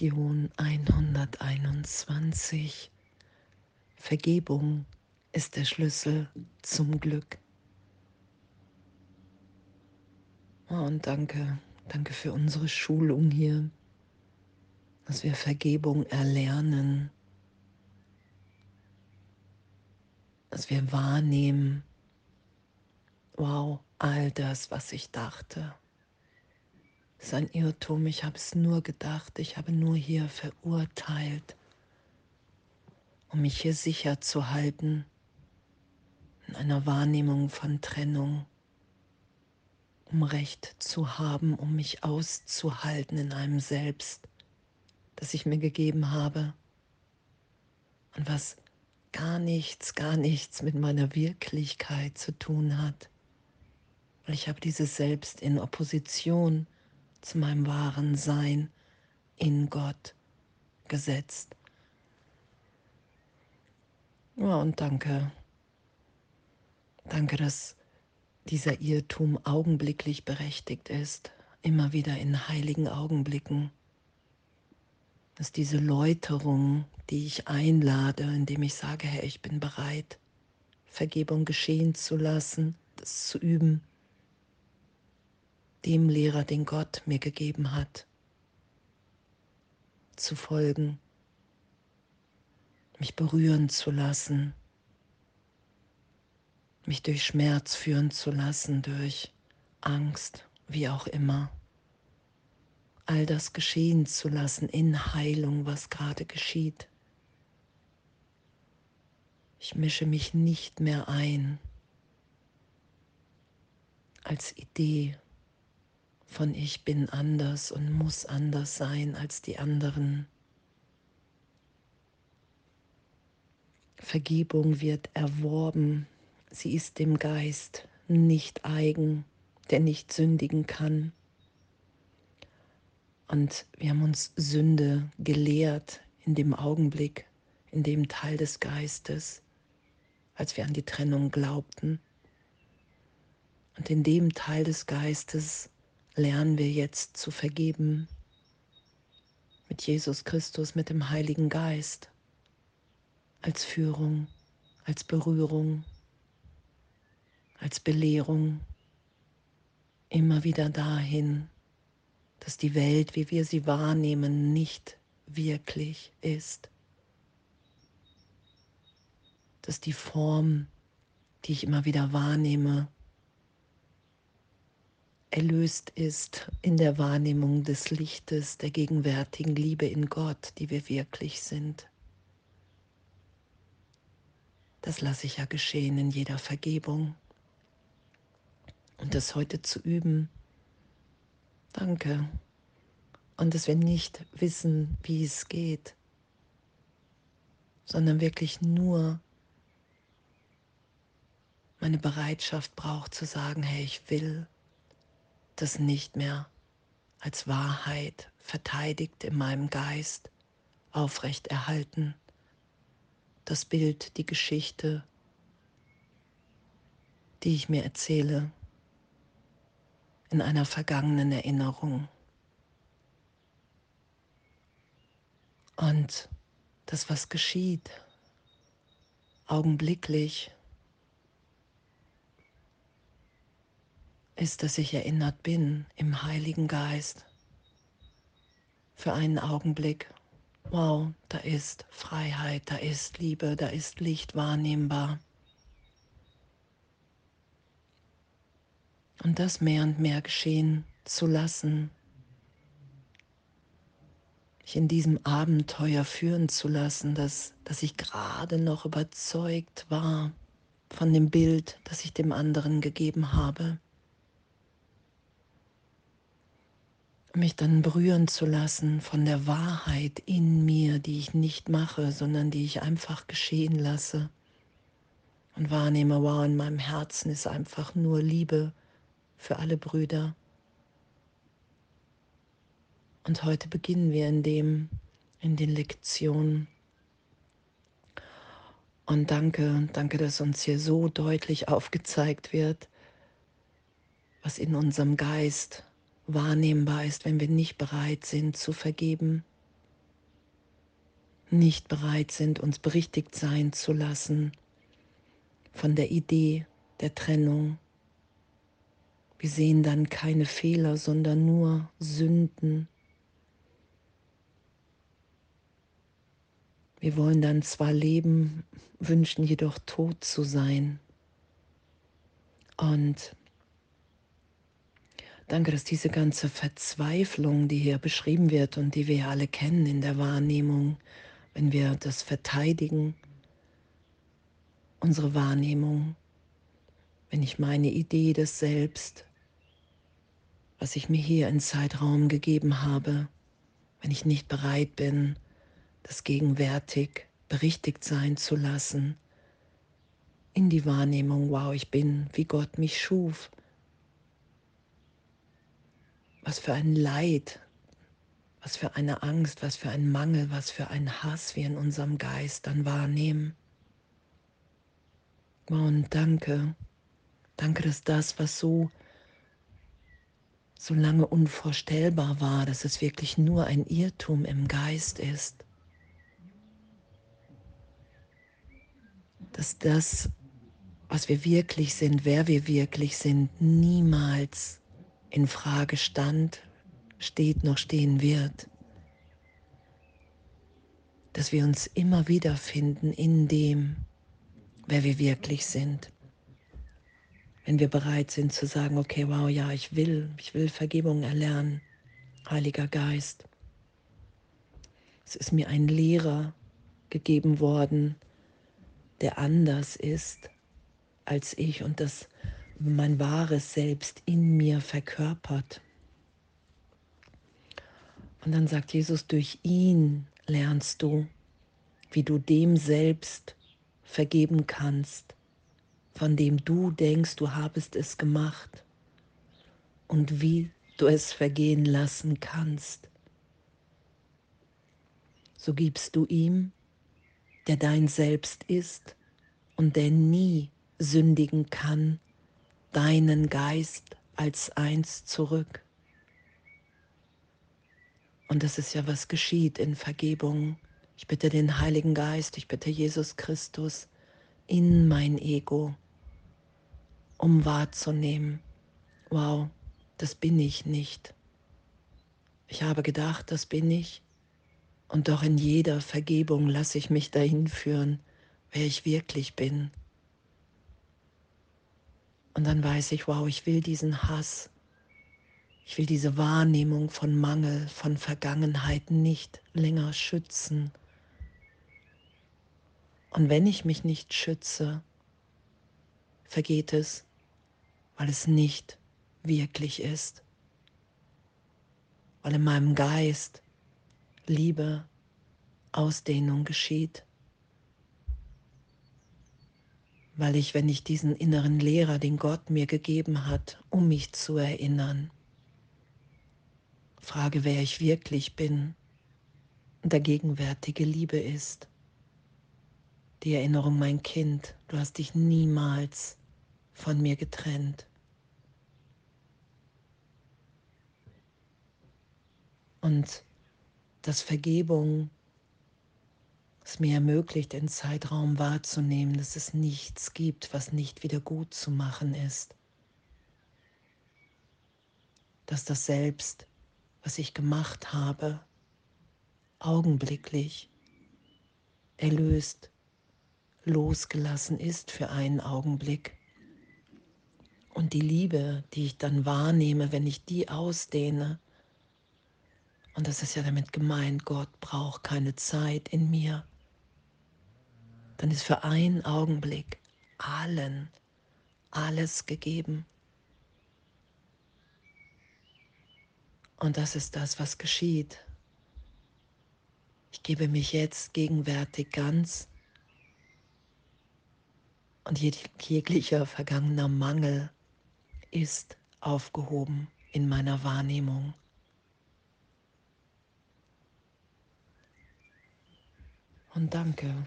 Lektion 121. Vergebung ist der Schlüssel zum Glück. Oh, und danke, danke für unsere Schulung hier, dass wir Vergebung erlernen, dass wir wahrnehmen, wow, all das, was ich dachte ist ein Irrtum. Ich habe es nur gedacht, ich habe nur hier verurteilt, um mich hier sicher zu halten in einer Wahrnehmung von Trennung, um Recht zu haben, um mich auszuhalten in einem Selbst, das ich mir gegeben habe und was gar nichts, gar nichts mit meiner Wirklichkeit zu tun hat. Weil ich habe dieses Selbst in Opposition zu meinem wahren Sein in Gott gesetzt. Ja, und danke. Danke, dass dieser Irrtum augenblicklich berechtigt ist, immer wieder in heiligen Augenblicken. Dass diese Läuterung, die ich einlade, indem ich sage, Herr, ich bin bereit, Vergebung geschehen zu lassen, das zu üben, dem Lehrer, den Gott mir gegeben hat, zu folgen, mich berühren zu lassen, mich durch Schmerz führen zu lassen, durch Angst, wie auch immer. All das geschehen zu lassen in Heilung, was gerade geschieht. Ich mische mich nicht mehr ein als Idee von ich bin anders und muss anders sein als die anderen. Vergebung wird erworben, sie ist dem Geist nicht eigen, der nicht sündigen kann. Und wir haben uns Sünde gelehrt in dem Augenblick, in dem Teil des Geistes, als wir an die Trennung glaubten. Und in dem Teil des Geistes lernen wir jetzt zu vergeben. Mit Jesus Christus, mit dem Heiligen Geist, als Führung, als Berührung, als Belehrung, immer wieder dahin, dass die Welt, wie wir sie wahrnehmen, nicht wirklich ist, dass die Form, die ich immer wieder wahrnehme, erlöst ist in der Wahrnehmung des Lichtes, der gegenwärtigen Liebe in Gott, die wir wirklich sind. Das lasse ich ja geschehen in jeder Vergebung. Und das heute zu üben, danke. Und dass wir nicht wissen, wie es geht, sondern wirklich nur meine Bereitschaft braucht zu sagen, hey, ich will das nicht mehr als Wahrheit verteidigt in meinem Geist aufrecht erhalten. Das Bild, die Geschichte, die ich mir erzähle in einer vergangenen Erinnerung. Und das, was geschieht, augenblicklich, ist, dass ich erinnert bin im Heiligen Geist für einen Augenblick. Wow, da ist Freiheit, da ist Liebe, da ist Licht wahrnehmbar. Und das mehr und mehr geschehen zu lassen, mich in diesem Abenteuer führen zu lassen, dass, dass ich gerade noch überzeugt war von dem Bild, das ich dem anderen gegeben habe. Mich dann berühren zu lassen von der Wahrheit in mir, die ich nicht mache, sondern die ich einfach geschehen lasse und wahrnehme, wow, in meinem Herzen ist einfach nur Liebe für alle Brüder. Und heute beginnen wir in dem, in den Lektionen. Und danke, danke, dass uns hier so deutlich aufgezeigt wird, was in unserem Geist wahrnehmbar ist, wenn wir nicht bereit sind zu vergeben, nicht bereit sind, uns berichtigt sein zu lassen von der Idee der Trennung. Wir sehen dann keine Fehler, sondern nur Sünden. Wir wollen dann zwar leben, wünschen jedoch tot zu sein. Und danke, dass diese ganze Verzweiflung, die hier beschrieben wird und die wir alle kennen in der Wahrnehmung, wenn wir das verteidigen, unsere Wahrnehmung, wenn ich meine Idee des Selbst, was ich mir hier in Zeitraum gegeben habe, wenn ich nicht bereit bin, das gegenwärtig berichtigt sein zu lassen, in die Wahrnehmung, wow, ich bin, wie Gott mich schuf. Was für ein Leid, was für eine Angst, was für ein Mangel, was für ein Hass wir in unserem Geist dann wahrnehmen. Und danke, danke, dass das, was so, so lange unvorstellbar war, dass es wirklich nur ein Irrtum im Geist ist. Dass das, was wir wirklich sind, wer wir wirklich sind, niemals in Frage stand, steht noch stehen wird. Dass wir uns immer wieder finden in dem, wer wir wirklich sind. Wenn wir bereit sind zu sagen, okay, wow, ja, ich will, ich will Vergebung erlernen, Heiliger Geist. Es ist mir ein Lehrer gegeben worden, der anders ist als ich und das mein wahres Selbst in mir verkörpert. Und dann sagt Jesus, durch ihn lernst du, wie du dem Selbst vergeben kannst, von dem du denkst, du habest es gemacht und wie du es vergehen lassen kannst. So gibst du ihm, der dein Selbst ist und der nie sündigen kann, deinen Geist als eins zurück. Und das ist ja, was geschieht in Vergebung ich bitte den Heiligen Geist, ich bitte Jesus Christus in mein Ego, um wahrzunehmen, wow, das bin ich nicht. Ich habe gedacht, das bin ich. Und doch in jeder Vergebung lasse ich mich dahin führen, wer ich wirklich bin. Und dann weiß ich, wow, ich will diesen Hass, ich will diese Wahrnehmung von Mangel, von Vergangenheit nicht länger schützen, und wenn ich mich nicht schütze, vergeht es, weil es nicht wirklich ist, weil in meinem Geist Liebe, Ausdehnung geschieht, weil ich, wenn ich diesen inneren Lehrer, den Gott mir gegeben hat, um mich zu erinnern, frage, wer ich wirklich bin. Der gegenwärtige Liebe ist. Die Erinnerung, mein Kind, du hast dich niemals von mir getrennt. Und dass Vergebung es mir ermöglicht, den Zeitraum wahrzunehmen, dass es nichts gibt, was nicht wieder gut zu machen ist. Dass das Selbst, was ich gemacht habe, augenblicklich erlöst losgelassen ist für einen Augenblick. Und die Liebe, die ich dann wahrnehme, wenn ich die ausdehne, und das ist ja damit gemeint, Gott braucht keine Zeit in mir, dann ist für einen Augenblick allen alles gegeben. Und das ist das, was geschieht. Ich gebe mich jetzt gegenwärtig ganz und jeglicher vergangener Mangel ist aufgehoben in meiner Wahrnehmung. Und danke,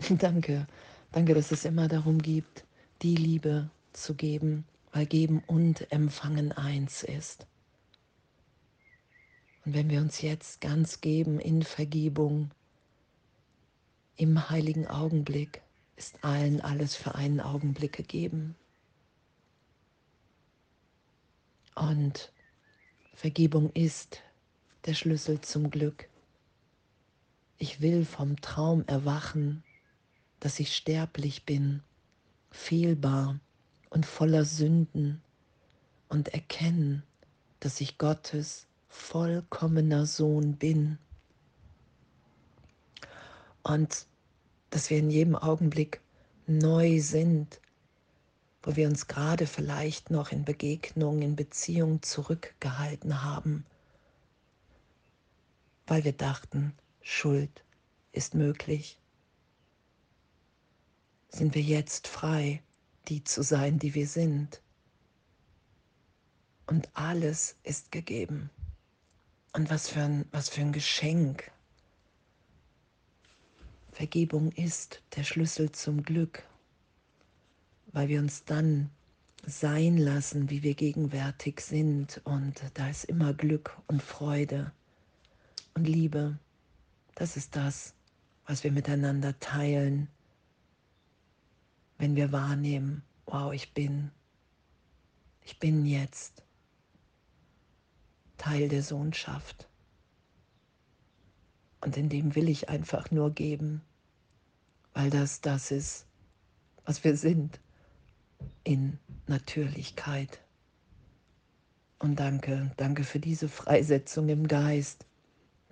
danke, danke, dass es immer darum geht, die Liebe zu geben, weil geben und empfangen eins ist. Und wenn wir uns jetzt ganz geben in Vergebung, Im heiligen Augenblick ist allen alles für einen Augenblick gegeben. Und Vergebung ist der Schlüssel zum Glück. Ich will vom Traum erwachen, dass ich sterblich bin, fehlbar und voller Sünden und erkennen, dass ich Gottes vollkommener Sohn bin. Und dass wir in jedem Augenblick neu sind, wo wir uns gerade vielleicht noch in Begegnungen, in Beziehungen zurückgehalten haben, weil wir dachten, Schuld ist möglich. Sind wir jetzt frei, die zu sein, die wir sind. Und alles ist gegeben. Und was für ein, was für ein Geschenk. Vergebung ist der Schlüssel zum Glück, weil wir uns dann sein lassen, wie wir gegenwärtig sind. Und da ist immer Glück und Freude und Liebe. Das ist das, was wir miteinander teilen, wenn wir wahrnehmen, wow, ich bin, ich bin jetzt Teil der Sohnschaft. Und in dem will ich einfach nur geben, weil das das ist, was wir sind in Natürlichkeit. Und danke, danke für diese Freisetzung im Geist.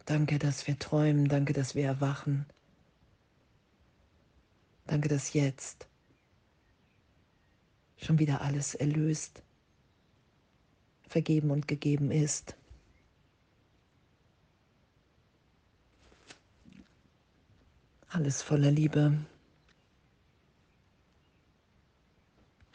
Danke, dass wir träumen. Danke, dass wir erwachen. Danke, dass jetzt schon wieder alles erlöst, vergeben und gegeben ist. Alles voller Liebe.